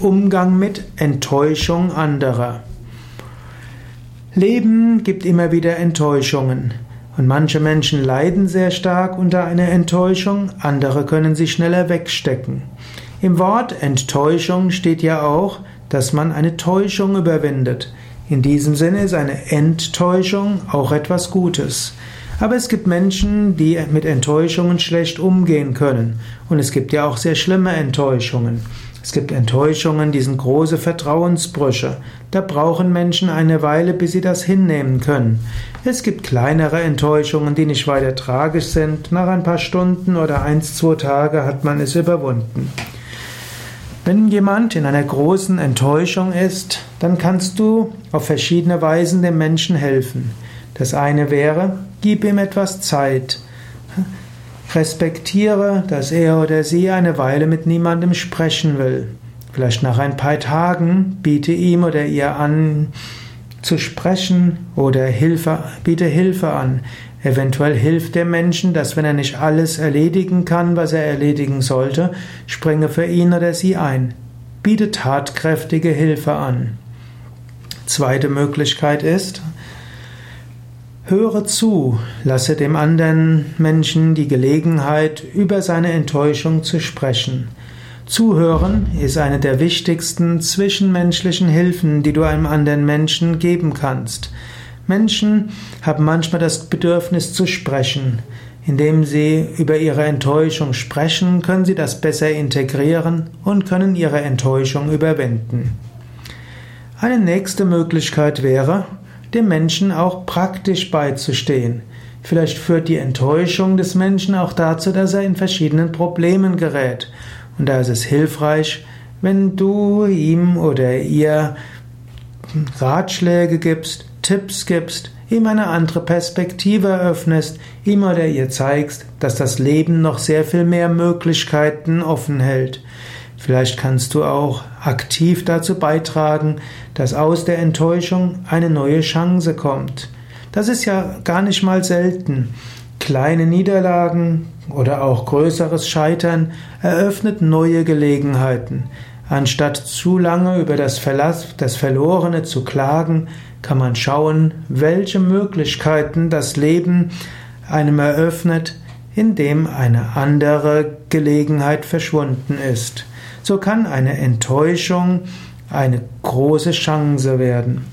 Umgang mit Enttäuschung anderer. Leben gibt immer wieder Enttäuschungen. Und manche Menschen leiden sehr stark unter einer Enttäuschung, andere können sie schneller wegstecken. Im Wort Enttäuschung steht ja auch, dass man eine Täuschung überwindet. In diesem Sinne ist eine Enttäuschung auch etwas Gutes. Aber es gibt Menschen, die mit Enttäuschungen schlecht umgehen können. Und es gibt ja auch sehr schlimme Enttäuschungen. Es gibt Enttäuschungen, die sind große Vertrauensbrüche. Da brauchen Menschen eine Weile, bis sie das hinnehmen können. Es gibt kleinere Enttäuschungen, die nicht weiter tragisch sind. Nach ein paar Stunden oder eins, zwei Tage hat man es überwunden. Wenn jemand in einer großen Enttäuschung ist, dann kannst du auf verschiedene Weisen dem Menschen helfen. Das eine wäre, gib ihm etwas Zeit. Respektiere, dass er oder sie eine Weile mit niemandem sprechen will. Vielleicht nach ein paar Tagen biete ihm oder ihr an, zu sprechen oder Hilfe, biete Hilfe an. Eventuell hilft der Menschen, dass wenn er nicht alles erledigen kann, was er erledigen sollte, springe für ihn oder sie ein. Biete tatkräftige Hilfe an. Zweite Möglichkeit ist, Höre zu, lasse dem anderen Menschen die Gelegenheit, über seine Enttäuschung zu sprechen. Zuhören ist eine der wichtigsten zwischenmenschlichen Hilfen, die du einem anderen Menschen geben kannst. Menschen haben manchmal das Bedürfnis zu sprechen. Indem sie über ihre Enttäuschung sprechen, können sie das besser integrieren und können ihre Enttäuschung überwinden. Eine nächste Möglichkeit wäre, dem Menschen auch praktisch beizustehen. Vielleicht führt die Enttäuschung des Menschen auch dazu, dass er in verschiedenen Problemen gerät. Und da ist es hilfreich, wenn du ihm oder ihr Ratschläge gibst, Tipps gibst, ihm eine andere Perspektive eröffnest, ihm oder ihr zeigst, dass das Leben noch sehr viel mehr Möglichkeiten offen hält. Vielleicht kannst du auch aktiv dazu beitragen, dass aus der Enttäuschung eine neue Chance kommt. Das ist ja gar nicht mal selten. Kleine Niederlagen oder auch größeres Scheitern eröffnet neue Gelegenheiten. Anstatt zu lange über das, Verlass, das Verlorene zu klagen, kann man schauen, welche Möglichkeiten das Leben einem eröffnet, indem eine andere Gelegenheit verschwunden ist so kann eine Enttäuschung eine große Chance werden.